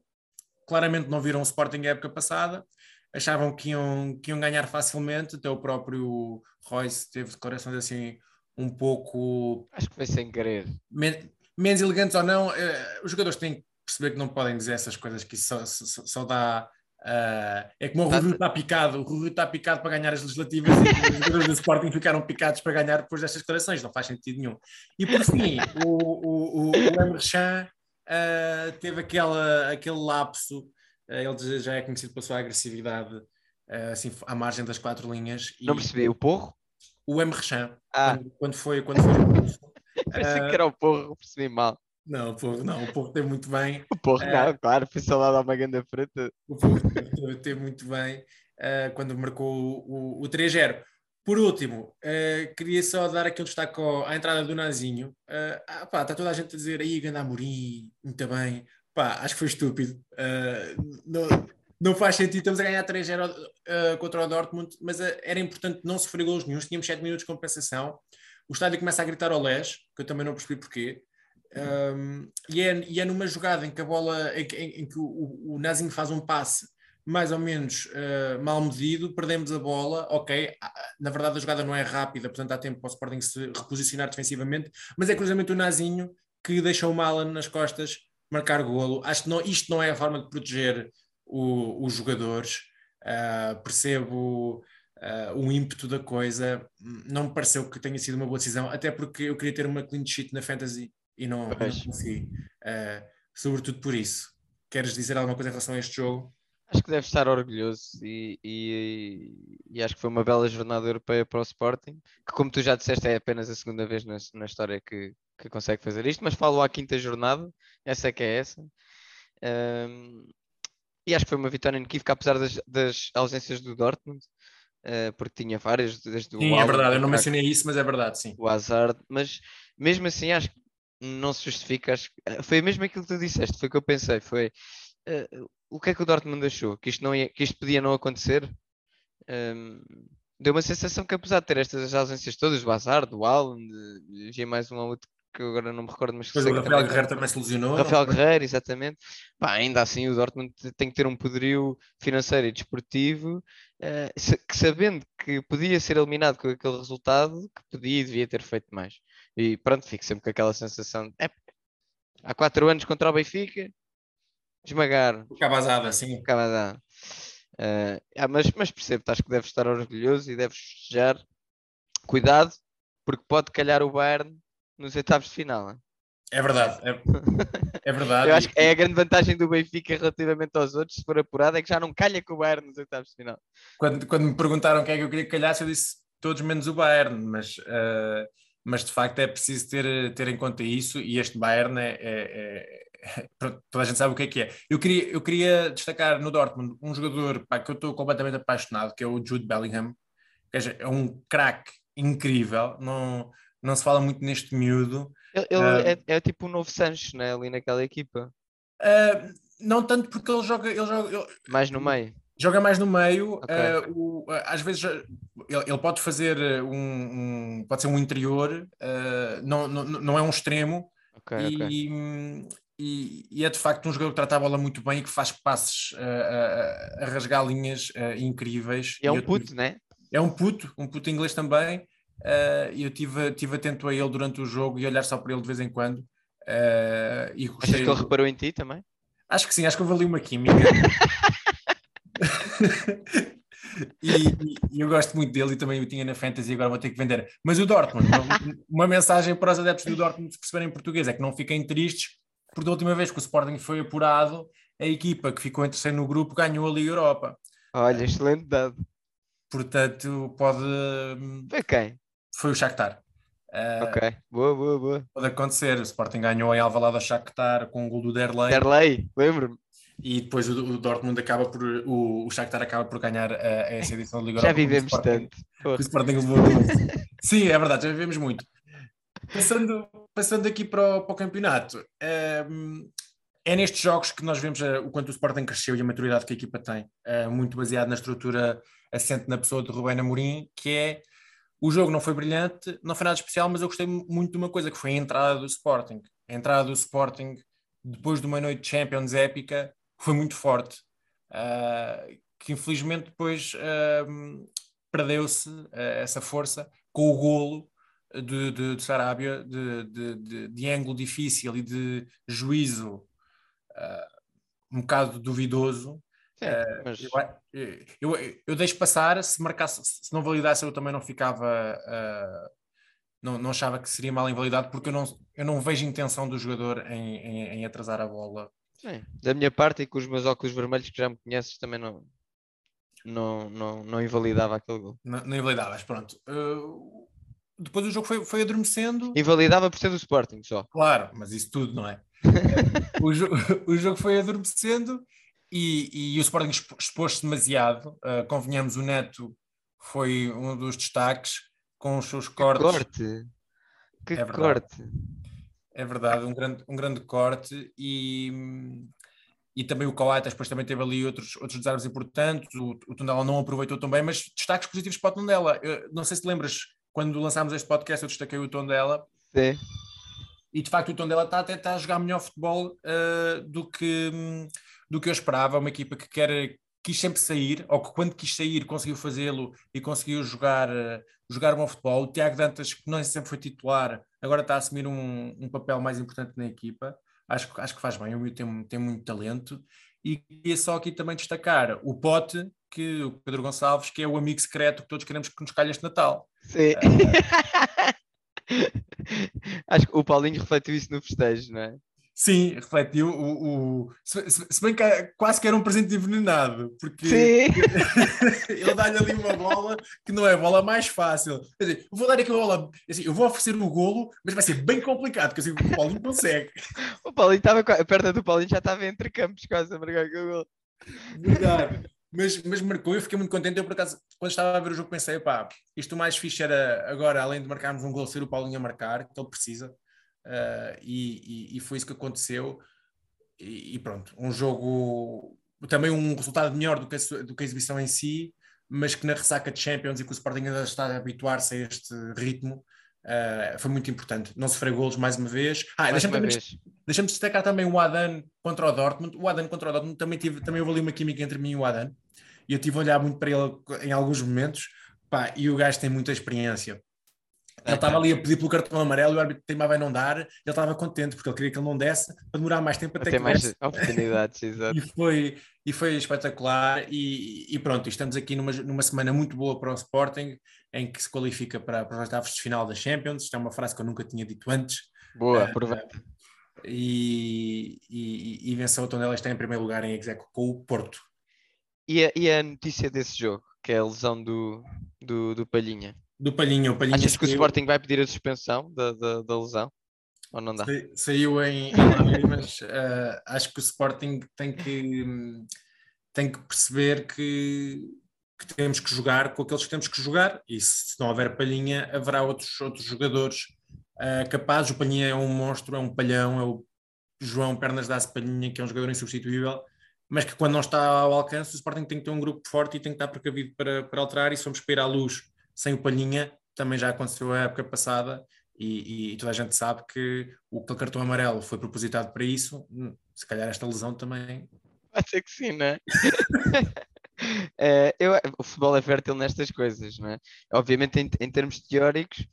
claramente não viram o Sporting a época passada, achavam que iam, que iam ganhar facilmente, até o próprio Royce teve declarações assim um pouco Acho que foi sem querer. men- menos elegantes ou não, eh, os jogadores têm que perceber que não podem dizer essas coisas que isso só, só, só dá Uh, é como o Rui está picado, o Rui está picado para ganhar as legislativas e os jogadores do Sporting ficaram picados para ganhar depois destas declarações, não faz sentido nenhum. E por fim, o, o, o, o Emre Chan uh, teve aquela, aquele lapso, ele já é conhecido pela sua agressividade, uh, assim, à margem das quatro linhas. Não percebi, o porro? O Emre Chan, Ah. quando, quando foi quando foi Pensei que era o porro, percebi mal. Não, o porro não, o porro teve muito bem. O porro É. não, claro, foi lá dar uma grande frente. O Porto teve, teve muito bem eh, quando marcou o, o, o 3-0. Por último, eh, queria só dar aqui um destaque ao- à entrada do Nazinho. Eh, ah, pá, está toda a gente a dizer aí, ganda Amorim, muito bem. Pá, acho que foi estúpido. Eh, não, não faz sentido, estamos a ganhar 3-0 eh, contra o Dortmund, mas eh, era importante não sofrer gols nenhum. Tínhamos 7 minutos de compensação. O estádio começa a gritar ao Les, que eu também não percebi porquê. Um, e, é, e é numa jogada em que a bola, em, em- em que o, o, o Nazinho faz um passe mais ou menos uh, mal medido, perdemos a bola, ok, ah, na verdade a jogada não é rápida, portanto há tempo para o Sporting se reposicionar defensivamente, mas é cruzamento do Nazinho que deixa o Malan nas costas marcar golo, acho que não, isto não é a forma de proteger o- os jogadores, Uh, percebo uh, o ímpeto da coisa, não me pareceu que tenha sido uma boa decisão, até porque eu queria ter uma clean sheet na Fantasy e não, não consegui, Uh, sobretudo por isso. Queres dizer alguma coisa em relação a este jogo? Acho que deve estar orgulhoso e, e, e acho que foi uma bela jornada europeia para o Sporting, que como tu já disseste é apenas a segunda vez na, na história que, que consegue fazer isto, mas falo à quinta jornada, essa é que é essa. Ahm, e acho que foi uma vitória inequívoca, apesar das, das ausências do Dortmund, eh, porque tinha várias, desde o Sim, é Haaland, verdade, eu não o mencionei isso, mas é verdade, sim. o Hazard, mas mesmo assim acho que não se justifica. Acho que, foi mesmo aquilo que tu disseste, foi o que eu pensei. Foi eh, o que é que o Dortmund achou? Que isto, não ia, que isto podia não acontecer? Ehm, deu uma sensação que, apesar de ter estas ausências todas, do Hazard, do Haaland, eh, vi mais um ou outro que agora não me recordo, mas que Depois sei o Rafael também- Guerreiro também se lesionou. Rafael? Guerreiro, exatamente. Pá, ainda assim, o Dortmund te- tem que ter um poderio financeiro e desportivo sa- que, sabendo que podia ser eliminado com aquele resultado, que podia e devia ter feito mais. E pronto, fico sempre com aquela sensação de "É, há quatro anos contra o Benfica, esmagar, Cabazada, sim. acaba de dar. Eh, ah, mas, mas percebo, acho que deves estar orgulhoso e deves festejar. Cuidado, porque pode calhar o Bayern nos oitavos de final. hein? É verdade, é, é verdade. Eu acho que é a grande vantagem do Benfica relativamente aos outros, se for apurado, é que já não calha com o Bayern nos oitavos de final. quando, quando me perguntaram quem é que eu queria que calhasse, eu disse todos menos o Bayern, mas, eh, mas de facto é preciso ter, ter em conta isso e este Bayern é, é- é- pronto, toda a gente sabe o que é que é. Eu queria, eu queria destacar no Dortmund um jogador pá, que eu estou completamente apaixonado, que é o Jude Bellingham, que é é um craque incrível, não, não se fala muito neste miúdo. Ele, ele Ah. é, é tipo um novo Sancho, né, ali naquela equipa, Eh, não tanto porque ele joga, ele joga, ele- mais no meio. Joga mais no meio, Ok. eh, o- às vezes ele, ele pode fazer um, um- pode ser um interior, não, não, não é um extremo, Ok, ok. e, hum, e- e é de facto um jogador que trata a bola muito bem e que faz passes eh, a, a rasgar linhas incríveis. E é um puto, né? é um puto, um puto inglês também. Eh, E eu tive, tive atento a ele durante o jogo e olhar só para ele de vez em quando. eh, e Achas gostei, que ele reparou em ti também? Acho que sim, acho que houve ali uma química. e, e- e eu gosto muito dele e também o tinha na Fantasy, agora vou ter que vender. Mas o Dortmund, uma, uma mensagem para os adeptos do Dortmund se perceberem português é que não fiquem tristes, porque da última vez que o Sporting foi apurado, a equipa que ficou em terceiro no grupo ganhou a Liga Europa. Olha, excelente dado. Portanto, pode. Foi quem? Foi o Shakhtar. Ah, Ok, boa, boa, boa. Pode acontecer. O Sporting ganhou em Alvalade ao Shakhtar com o gol do Derlei. Derlei, lembro-me. e depois o, o Dortmund acaba por o, o Shakhtar acaba por ganhar a essa edição da Liga Já vivemos Sporting- tanto. O Sporting levou a 12. Sim, é verdade, já vivemos muito. Passando, passando aqui para o, para o campeonato, ehm, é nestes jogos que nós vemos eh, o quanto o Sporting cresceu e a maturidade que a equipa tem, muito baseado na estrutura assente na pessoa de Rubén Amorim, que é o jogo não foi brilhante, não foi nada especial, mas eu gostei muito de uma coisa, que foi a entrada do Sporting. A entrada do Sporting, depois de uma noite de Champions épica, foi muito forte. Ah, que infelizmente depois ahm, perdeu-se ah, essa força com o golo de, de, de Sarabia, de, de, de, ângulo difícil e de juízo um bocado duvidoso. Sim, Eh, mas eu, eu, eu deixo passar, se marcasse, se não validasse, eu também não ficava. ah, não, não achava que seria mal invalidado, porque eu não, eu não vejo intenção do jogador em, em, em atrasar a bola. sim, da minha parte e com os meus óculos vermelhos que já me conheces também não, não, não, não invalidava aquele gol. Não, não invalidavas, pronto. Ah, depois o jogo foi, foi adormecendo. Invalidava por ser do Sporting só. Claro, mas isso tudo, não é? o, jo- o jogo foi adormecendo e, e o Sporting expôs-se demasiado. Uh, convenhamos, o Neto foi um dos destaques com os seus cortes. Corte! Que É verdade. corte! É verdade, um grande, um grande corte e, e também o Coates depois também teve ali outros, outros desarmes importantes. O, o Tondela não aproveitou tão bem, mas destaques positivos para o Tondela. Eu não sei se lembras, quando lançámos este podcast, eu destaquei o Tondela Sim. e de facto o Tondela está até está a jogar melhor futebol uh, do, que, hum, do que eu esperava. Uma equipa que quer, quis sempre sair, ou que quando quis sair conseguiu fazê-lo e conseguiu jogar, uh, jogar bom futebol. O Tiago Dantas, que não sempre foi titular, agora está a assumir um, um papel mais importante na equipa. Acho, que- acho que faz bem, o Miúdo tem, tem muito talento. E queria só aqui também destacar o Pote, que o Pedro Gonçalves, que é o amigo secreto que todos queremos que nos calhe este Natal. Sim. Acho que o Paulinho refletiu isso no festejo, não é? Sim, refletiu. O, o- se, se- bem que é- quase que era um presente envenenado, porque ele dá-lhe ali uma bola que não é a bola mais fácil. Quer dizer, eu vou dar aqui uma bola, assim, eu vou oferecer o golo, mas vai ser bem complicado, porque assim, o Paulinho consegue. O Paulinho estava a perna do Paulinho já estava entre campos quase a marcar aquele gol. Verdade. Mas, mas marcou, eu fiquei muito contente. Eu, por acaso, quando estava a ver o jogo, pensei: pá, isto o mais fixe era agora, além de marcarmos um gol, ser o Paulinho a marcar, que ele precisa. Ah, e, e- e foi isso que aconteceu. E, e pronto, um jogo, também um resultado melhor do que, a, do que a exibição em si, mas que na ressaca de Champions e que o Sporting ainda está a habituar-se a este ritmo. ah, foi muito importante. Não sofrer golos mais uma vez. Ah, deixa-me. Deixa-me destacar também o Adan contra o Dortmund. O Adan contra o Dortmund também, tive, também houve ali uma química entre mim e o Adan. E eu tive a olhar muito para ele em alguns momentos. Pá, e o gajo tem muita experiência. Ele estava ali a pedir pelo cartão amarelo e o árbitro teimava em não dar. Ele estava contente porque ele queria que ele não desse para demorar mais tempo Para até ter que mais desse. oportunidades, exato. E foi, e foi espetacular. E, e pronto, estamos aqui numa, numa semana muito boa para o Sporting, em que se qualifica para, para os oitavos de final da Champions. Isto é uma frase que eu nunca tinha dito antes Boa, Eh, aproveita. e, e, e venceu o Tondela está em primeiro lugar em execo com o Porto. E a, e a notícia desse jogo, que é a lesão do, do, do Palhinha. Do Palhinha, o Palhinha Achas que o Sporting vai pedir a suspensão da, da, da lesão? Ou não dá? sa- saiu em, em lágrimas. Eh, acho que o Sporting tem que, tem que perceber que, que temos que jogar com aqueles que temos que jogar e se não houver Palhinha haverá outros, outros jogadores eh, capazes. O Palhinha é um monstro, é um palhão, é o João Pernas da Palhinha, que é um jogador insubstituível, mas que quando não está ao alcance, o Sporting tem que ter um grupo forte e tem que estar precavido para, para alterar. E se vamos para ir à luz sem o Palhinha, também já aconteceu a época passada. E, e toda a gente sabe que o cartão amarelo foi propositado para isso. Hum, Se calhar esta lesão também. Vai ter que sim, não é? Eu, o futebol é fértil nestas coisas, não é? Obviamente, em, em termos teóricos,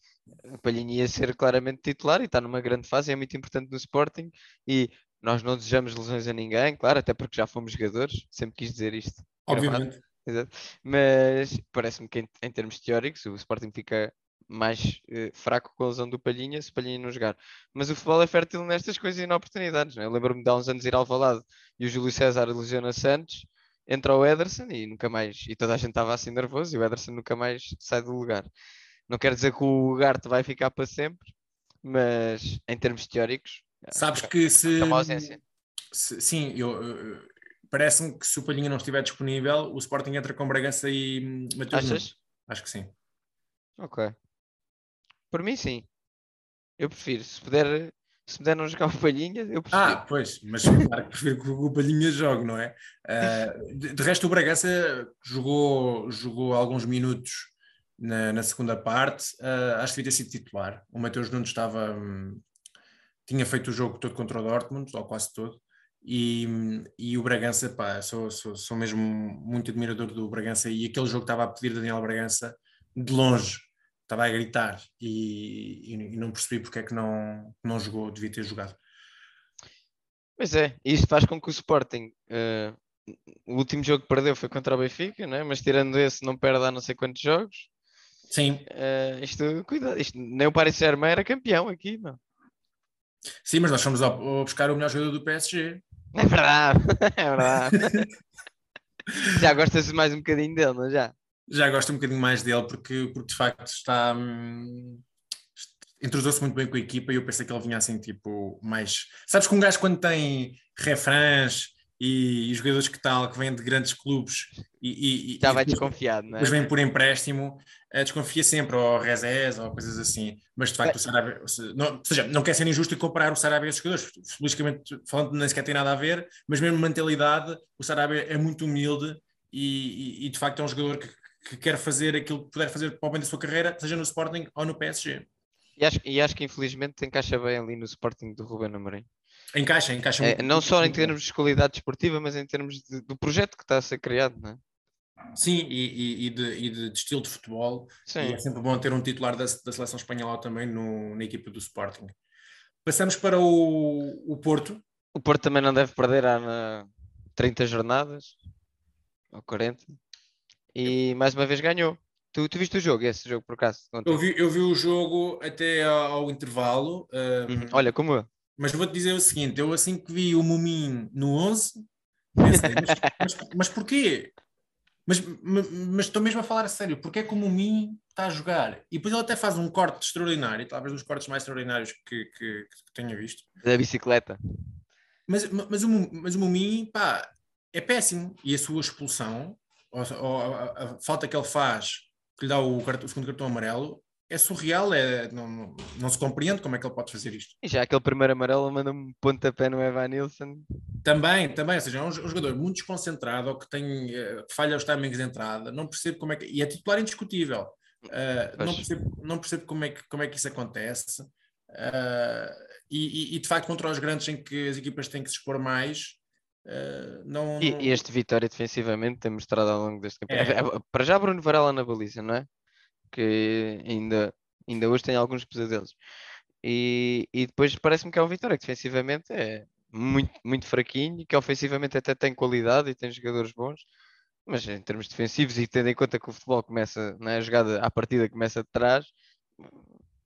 o Palhinha ia ser claramente titular e está numa grande fase, é muito importante no Sporting e nós não desejamos lesões a ninguém, claro, até porque já fomos jogadores, sempre quis dizer isto. gravado. Exato. Mas parece-me que em, em termos teóricos o Sporting fica mais eh, fraco com a lesão do Palhinha se o Palhinha não jogar. Mas o futebol é fértil nestas coisas e não oportunidades. Não é? Eu lembro-me de há uns anos ir ao Valado e o Júlio César lesiona Santos, entra o Ederson e nunca mais. E toda a gente estava assim nervoso e o Ederson nunca mais sai do lugar. Não quer dizer que o Garte vai ficar para sempre, mas em termos teóricos, Sabes que se. é uma ausência. se- sim, eu- parece-me que se o Palhinha não estiver disponível, o Sporting entra com Bragança e Nunes. Achas? Acho que sim. Ok. Por mim, sim. Eu prefiro. Se puder, se puder não jogar o Palhinha, eu prefiro. Ah, pois, mas claro que prefiro que o Palhinha jogue, não é? Ah, de, de resto, o Bragança jogou, jogou alguns minutos na, na segunda parte. Ah, acho que devia ter sido titular. O Mateus Nunes estava. hum, tinha feito o jogo todo contra o Dortmund, ou quase todo. E, e o Bragança, pá, sou, sou, sou mesmo muito admirador do Bragança. E aquele jogo que estava a pedir Daniel Bragança, de longe, estava a gritar. E, e- e não percebi porque é que não, não jogou, devia ter jogado. Pois é, isto faz com que o Sporting eh, o último jogo que perdeu foi contra o Benfica, né? mas tirando esse, não perde há não sei quantos jogos. Sim, Eh, isto, cuidado, isto, nem o Paris Saint-Germain era campeão aqui, não. sim, mas nós fomos ao buscar o melhor jogador do PSG. É verdade, é verdade. já gostas mais um bocadinho dele, não é já? Já gosto um bocadinho mais dele porque, porque de facto está. hum, Entrosou-se muito bem com a equipa e eu pensei que ele vinha assim, tipo, mais. Sabes que um gajo quando tem refrãs e, e jogadores que tal, que vêm de grandes clubes e, e- e- Já e desconfiado, não é? depois vem por empréstimo, desconfia sempre, ou Rezés, ou coisas assim. Mas de facto, o Sarabia, ou se- não, ou seja, não quer ser injusto e comparar o Sarabia a esses jogadores. Felizmente, falando, nem sequer tem nada a ver, mas mesmo mentalidade, o Sarabia é muito humilde e, e- e, de facto é um jogador que, que quer fazer aquilo que puder fazer para o bem da sua carreira, seja no Sporting ou no PSG. E acho, e acho que infelizmente encaixa bem ali no Sporting do Ruben Amorim. Encaixa, encaixa É, muito. não só em bem. termos de qualidade desportiva, mas em termos de- do projeto que está a ser criado, não é? Sim, e, e- de, e de- estilo de futebol. É sempre bom ter um titular da, da seleção espanhola também no- na equipa do Sporting. Passamos para o, o Porto. O Porto também não deve perder há na 30 jornadas ou 40 e mais uma vez ganhou. Tu, tu viste o jogo, esse jogo por acaso? Eu vi, eu vi o jogo até ao, intervalo, uh, Uhum. Olha, como eu. mas vou-te dizer o seguinte: eu assim que vi o Mumin no 11, pensei, mas, mas, mas porquê? Mas, mas, estou mesmo a falar a sério, porque é que o Mumin está a jogar? E depois ele até faz um corte extraordinário, talvez um dos cortes mais extraordinários que, que, que tenha visto. Da bicicleta. Mas, mas, o, mas o Mumin, pá, é péssimo. E a sua expulsão, ou, ou a, a- falta que ele faz, que lhe dá o, o segundo cartão amarelo, é surreal. É, não, não, se compreende como é que ele pode fazer isto. E já aquele primeiro amarelo manda-me um pontapé no Evan Nilsson. Também, também, ou seja, é um, um jogador muito desconcentrado, ou que tem, que falha os timings de entrada, não percebo como é que. E é titular indiscutível. Uh, não, percebo, não percebo como é que, como é que isso acontece. Uh, e, e- de facto, contra os grandes em que as equipas têm que se expor mais, uh, não. E, não- este Vitória defensivamente tem mostrado ao longo deste campeonato. É. É, Para já Bruno Varela na baliza, não é? Que ainda, ainda hoje tem alguns pesadelos. E, e depois parece-me que é um Vitória que defensivamente é muito, muito fraquinho, que ofensivamente até tem qualidade e tem jogadores bons, mas em termos defensivos e tendo em conta que o futebol começa, não é? a jogada à partida começa de trás,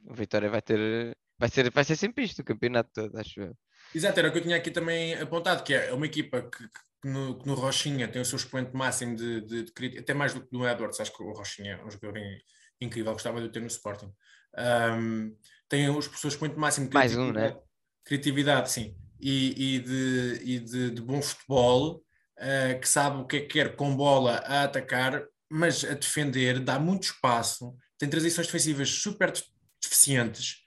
o Vitória vai ter, vai ser, vai ser sempre isto o campeonato todo, acho eu. Exato, era o que eu tinha aqui também apontado, que é uma equipa que, que no, que no Rochinha tem o seu expoente máximo de, de, de até mais do que no Edwards, acho que o Rochinha é um jogador in- incrível, gostava de o ter no Sporting. Um, tem os o seu expoente máximo de Mais um, criatividade, criatividade, sim, e, e, de, e de, de bom futebol, uh, que sabe o que é que quer com bola a atacar, mas a defender, dá muito espaço, tem transições defensivas super de- deficientes,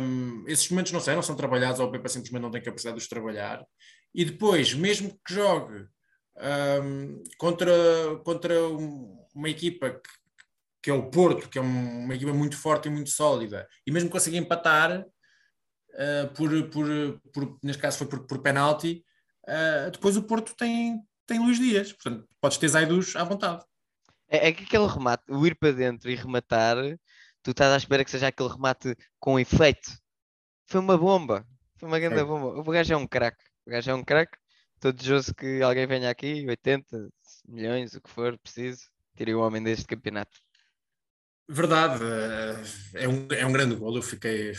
um, esses momentos não sei, não são trabalhados, ou o Pepa simplesmente não tem capacidade de os trabalhar. E depois, mesmo que jogue um, contra, contra um- uma equipa que, que é o Porto, que é um- uma equipa muito forte e muito sólida, e mesmo consiga empatar uh, por, por, por, neste caso foi por, por penalti, uh, depois o Porto tem, tem Luís Dias, portanto podes ter Zaidus à vontade. É, é que aquele remate, o ir para dentro e rematar, tu estás à espera que seja aquele remate com efeito. Foi uma bomba. Foi uma grande Foi. bomba. O gajo é um craque. O gajo é um craque. Estou desejoso que alguém venha aqui, 80 milhões, o que for preciso, tire o homem deste campeonato. Verdade, eh, é um, é um grande gol. Eu fiquei,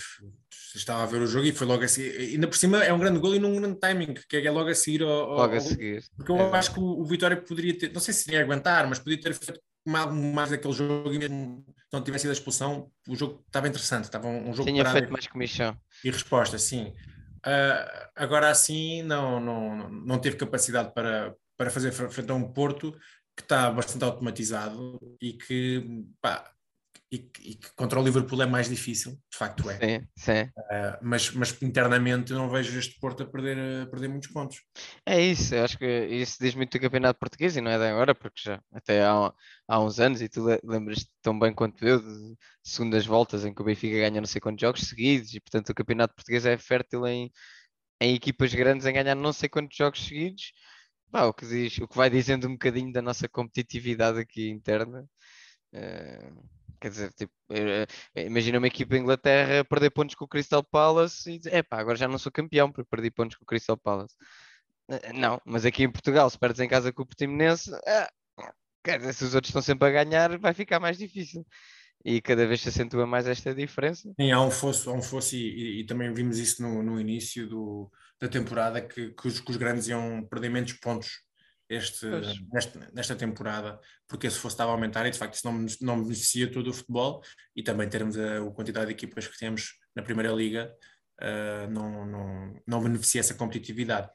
estava a ver o jogo e foi logo assim. Ainda por cima é um grande gol e num grande timing, que é logo a seguir. Ao, ao- Logo a seguir. Porque eu É acho que o, o Vitória poderia ter, não sei se iria aguentar, mas podia ter feito mais, mais daquele jogo e mesmo se não tivesse sido a expulsão, o jogo estava interessante, estava um, um jogo Tinha feito mais comissão. e resposta, sim. Ah, agora assim, não, não, não teve capacidade para, para fazer fre- frente a um Porto que está bastante automatizado e que, pá, e, que- e que contra o Liverpool é mais difícil, de facto é. Sim, sim. Ah, mas, mas internamente eu não vejo este Porto a perder, a perder muitos pontos. É isso, eu acho que isso diz muito do campeonato português e não é de agora, porque já até há, há uns anos, e tu le- lembras-te tão bem quanto eu, de segundas voltas em que o Benfica ganha não sei quantos jogos seguidos, e portanto o campeonato português é fértil em, em equipas grandes em ganhar não sei quantos jogos seguidos. Pá, o que diz, o que vai dizendo um bocadinho da nossa competitividade aqui interna. Eh, quer dizer, tipo, eh, eh, imagina uma equipa da Inglaterra perder pontos com o Crystal Palace e dizer, epá, agora já não sou campeão porque perdi pontos com o Crystal Palace. Eh, Não, mas aqui em Portugal, se perdes em casa com o Portimonense, quer dizer, se os outros estão sempre a ganhar, vai ficar mais difícil. E cada vez se acentua mais esta diferença. Sim, há um fosso, há um fosso e, e- e também vimos isso no, no início do- da temporada, que, que os, que os grandes iam perder menos pontos este, nesta temporada, porque esse fosso estava a aumentar e de facto isso não, não beneficia todo o futebol e também termos a, a quantidade de equipas que temos na Primeira Liga ah, não, não, não beneficia essa competitividade.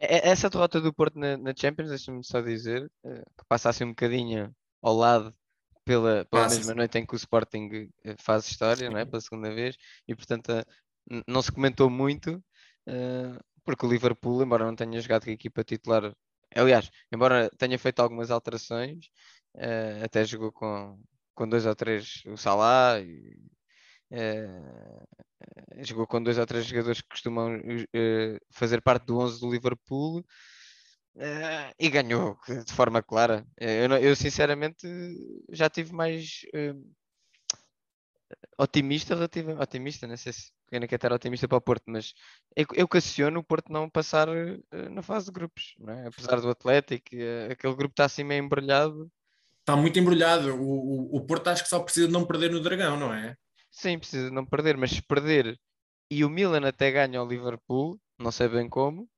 E- Essa derrota do Porto na, na Champions, deixa-me só dizer, eh, que passa assim um bocadinho ao lado pela, pela Passa, mesma noite em que o Sporting eh, faz história, não é? Pela segunda vez, e portanto eh, não se comentou muito, porque o Liverpool, embora não tenha jogado com a equipa titular, aliás, embora tenha feito algumas alterações, eh, até jogou com, com dois ou três o Salah, eh, jogou com dois ou três jogadores que costumam eh, fazer parte do 11 do Liverpool eh, e ganhou de forma clara. Eu, eu, sinceramente já tive mais eh, otimista, relativa, otimista, não sei se ainda quer estar otimista para o Porto, mas eu, eu questiono o Porto não passar eh, na fase de grupos, não é? apesar do Atlético, eh, aquele grupo está assim meio embrulhado. Está muito embrulhado. O, o, o Porto acho que só precisa de não perder no Dragão, não é? Sim, precisa não perder, mas se perder e o Milan até ganha ao Liverpool, não sei bem como,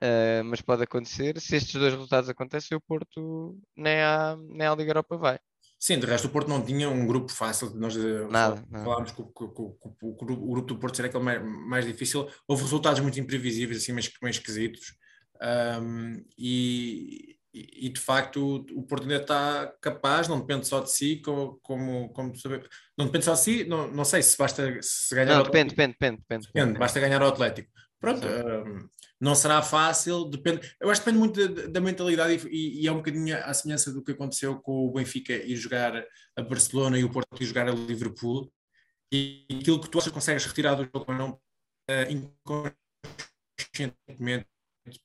eh, mas pode acontecer. Se estes dois resultados acontecem, o Porto nem à, nem à Liga Europa vai. Sim, de resto o Porto não tinha um grupo fácil. Nós eh, Nada, fal- nada. falámos que, o- que o- que o- o grupo o do Porto seria aquele mais, mais difícil. Houve resultados muito imprevisíveis, assim, meio, meio esquisitos. Ahm, e, e, de facto o, o Porto ainda está capaz, não depende só de si, como, como, como não depende só de si, não, não sei se basta se ganhar Não, depende, depende, depende, depende. Depende, basta ganhar ao Atlético. Pronto, hum, não será fácil, depende. Eu acho que depende muito da, da mentalidade e, e é um bocadinho à semelhança do que aconteceu com o Benfica ir jogar a Barcelona e o Porto ir jogar a Liverpool. E aquilo que tu achas que consegues retirar do jogo ou não, eh, inconscientemente,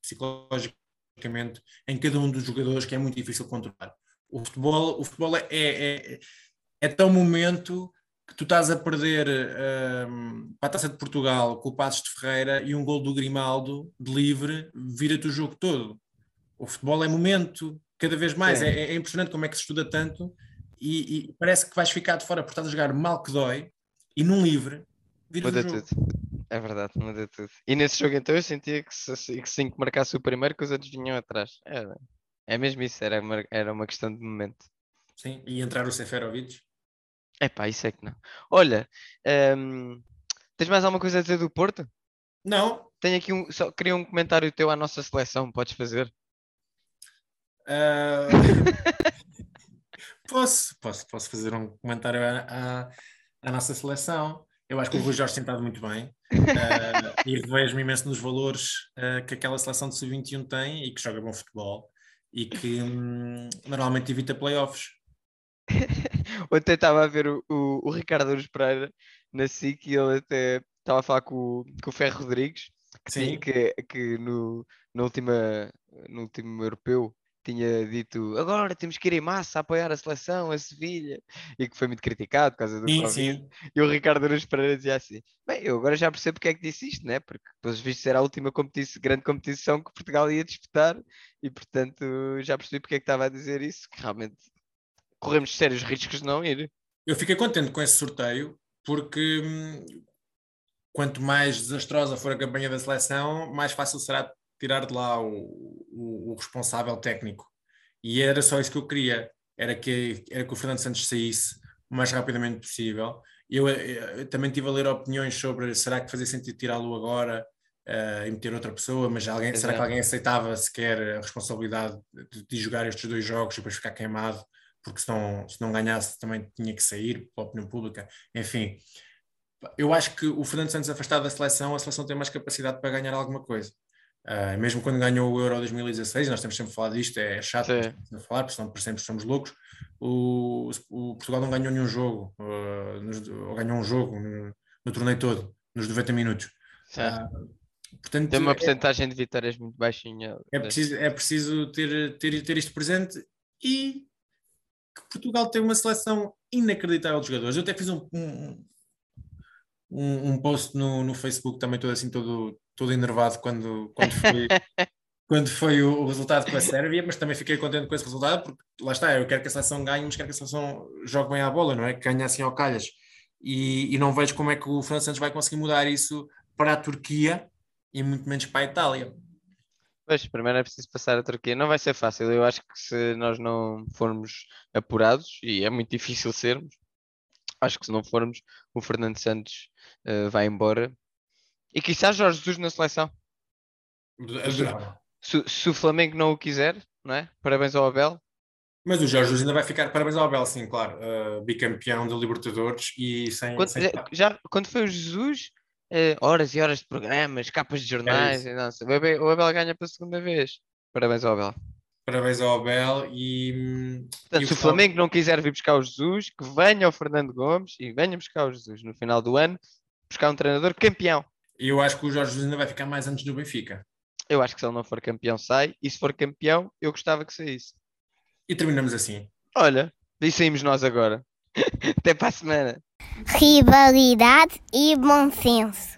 psicologicamente, em cada um dos jogadores que é muito difícil controlar. O futebol, o futebol é, é, é tão momento que tu estás a perder um, para a Taça de Portugal com o Passos de Ferreira e um gol do Grimaldo de livre vira-te o jogo todo. O futebol é momento, cada vez mais. É, é impressionante como é que se estuda tanto e, e parece que vais ficar de fora porque estás a jogar mal que dói e num livre vira o jogo. tudo. É verdade, muda tudo. E nesse jogo então eu sentia que se, que sim que marcasse o primeiro que os outros vinham atrás. Era, é mesmo isso, era, uma- era uma questão de momento. Sim, e entrar o Seferovic. Epá, isso é que não. Olha, hum, tens mais alguma coisa a dizer do Porto? Não, Tenho aqui um, só queria um comentário teu à nossa seleção, podes fazer? Ah, posso, posso, posso fazer um comentário à, à, à nossa seleção. Eu acho que o Rui Jorge tem estado muito bem ah, e revejo-me imenso nos valores ah, que aquela seleção de sub-21 tem e que joga bom futebol e que hum, normalmente evita playoffs. Ontem estava a ver o, o, o Ricardo Aruz Pereira na SIC e ele até estava a falar com, o- com o Ferro Rodrigues, que, tinha- que, que no, na última, no último europeu tinha dito agora temos que ir em massa a apoiar a seleção, a Sevilha, e que foi muito criticado por causa do Sim, Covid. sim. E o Ricardo Aruz Pereira dizia assim: Bem, eu agora já percebo porque é que disse isto, né? Porque, pelos vistos, era a última competição, grande competição que Portugal ia disputar, e portanto já percebi porque é que estava a dizer isso, que realmente corremos sérios riscos de não ir. Eu fiquei contente com esse sorteio porque hum, quanto mais desastrosa for a campanha da seleção, mais fácil será tirar de lá o, o- o responsável técnico. E era só isso que eu queria, era que, era que o Fernando Santos saísse o mais rapidamente possível. Eu, eh, eu também tive a ler opiniões sobre será que fazia sentido tirá-lo agora eh, e meter outra pessoa, mas alguém, será que alguém aceitava sequer a responsabilidade de, de jogar estes dois jogos e depois ficar queimado? Porque se não, se não ganhasse também tinha que sair pela opinião pública. Enfim, eu acho que o Fernando Santos afastado da seleção, a seleção tem mais capacidade para ganhar alguma coisa. Ah, mesmo quando ganhou o Euro 2016, nós temos sempre falado disto, é chato temos de falar, porque senão por sempre somos loucos. O, o Portugal não ganhou nenhum jogo, ah, nos- ou ganhou um jogo no, no torneio todo, nos 90 minutos. Ah, portanto, Tem uma é- porcentagem de vitórias muito baixinha. é preciso, é preciso ter, ter, ter isto presente e que Portugal tem uma seleção inacreditável de jogadores. Eu até fiz um, um, um, um post no, no Facebook também todo assim, todo, todo enervado quando, quando, foi, quando foi o, resultado com a Sérvia, mas também fiquei contente com esse resultado, porque lá está, eu quero que a seleção ganhe, mas quero que a seleção jogue bem à bola, não é? Que ganhe assim ao calhas. E, e não vejo como é que o Fernando Santos vai conseguir mudar isso para a Turquia e muito menos para a Itália. Pois, primeiro é preciso passar a Turquia. Não vai ser fácil. Eu acho que se nós não formos apurados, e é muito difícil sermos, acho que se não formos, o Fernando Santos uh, vai embora. E quizás Jorge Jesus na seleção. Adorava. Se, se, o Flamengo não o quiser, não é? Parabéns ao Abel. Mas o Jorge Jesus ainda vai ficar, parabéns ao Abel, sim, claro. Uh, bicampeão da Libertadores e sem. Quando, sem... Já, quando foi o Jesus, uh, horas e horas de programas, capas de jornais, é nossa, o, Abel, o Abel ganha pela segunda vez. Parabéns ao Abel. Parabéns ao Abel e. Portanto, e se o Flamengo não quiser vir buscar o Jesus, que venha o Fernando Gomes e venha buscar o Jesus no final do ano, buscar um treinador campeão. E eu acho que o Jorge Jesus ainda vai ficar mais antes do Benfica. Eu acho que se ele não for campeão, sai. E se for campeão, eu gostava que saísse. E terminamos assim. Olha, e saímos nós agora. Até para a semana. Rivalidade e bom senso.